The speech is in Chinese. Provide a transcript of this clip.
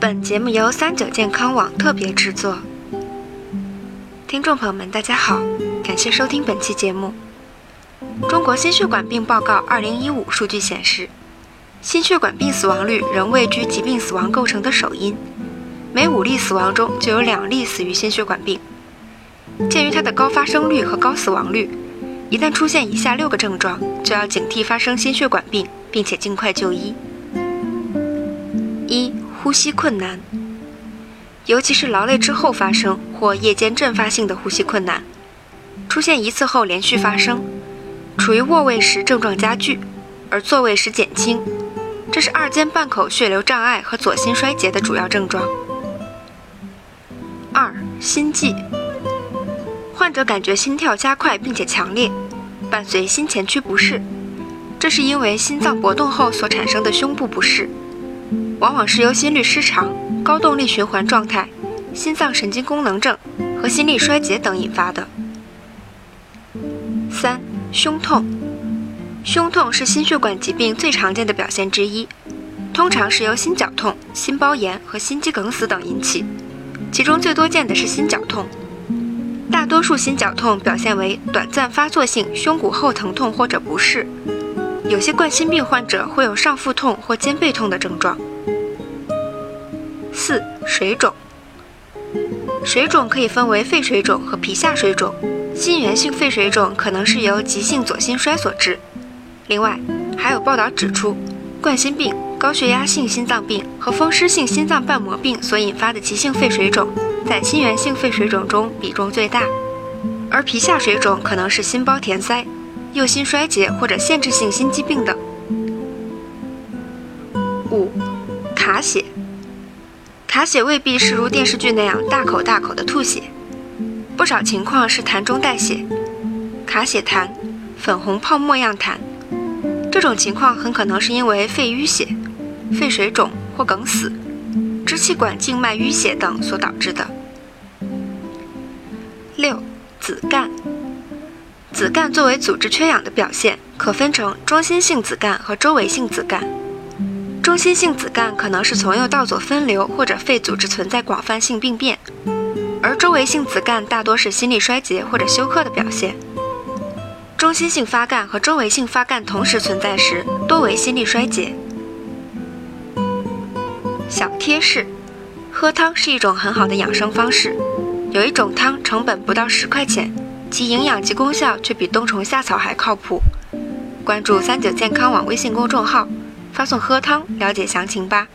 本节目由三九健康网特别制作。听众朋友们，大家好，感谢收听本期节目。中国心血管病报告二零一五数据显示，心血管病死亡率仍位居疾病死亡构成的首因，每五例死亡中就有两例死于心血管病。鉴于它的高发生率和高死亡率，一旦出现以下六个症状，就要警惕发生心血管病，并且尽快就医。呼吸困难，尤其是劳累之后发生或夜间阵发性的呼吸困难，出现一次后连续发生，处于卧位时症状加剧，而坐位时减轻，这是二尖瓣口血流障碍和左心衰竭的主要症状。二、心悸，患者感觉心跳加快并且强烈，伴随心前区不适，这是因为心脏搏动后所产生的胸部不适。往往是由心律失常、高动力循环状态、心脏神经功能症和心力衰竭等引发的。三、胸痛，胸痛是心血管疾病最常见的表现之一，通常是由心绞痛、心包炎和心肌梗死等引起，其中最多见的是心绞痛。大多数心绞痛表现为短暂发作性胸骨后疼痛或者不适，有些冠心病患者会有上腹痛或肩背痛的症状。四、水肿。水肿可以分为肺水肿和皮下水肿。心源性肺水肿可能是由急性左心衰所致。另外，还有报道指出，冠心病、高血压性心脏病和风湿性心脏瓣膜病所引发的急性肺水肿，在心源性肺水肿中比重最大。而皮下水肿可能是心包填塞、右心衰竭或者限制性心肌病等。五、卡血。卡血未必是如电视剧那样大口大口的吐血，不少情况是痰中带血，卡血痰，粉红泡沫样痰。这种情况很可能是因为肺淤血、肺水肿或梗死、支气管静脉淤血等所导致的。六、紫绀。紫绀作为组织缺氧的表现，可分成中心性紫绀和周围性紫绀。中心性紫绀可能是从右到左分流，或者肺组织存在广泛性病变，而周围性紫绀大多是心力衰竭或者休克的表现。中心性发干和周围性发干同时存在时，多为心力衰竭。小贴士：喝汤是一种很好的养生方式。有一种汤成本不到十块钱，其营养及功效却比冬虫夏草还靠谱。关注三九健康网微信公众号。发送“喝汤”了解详情吧。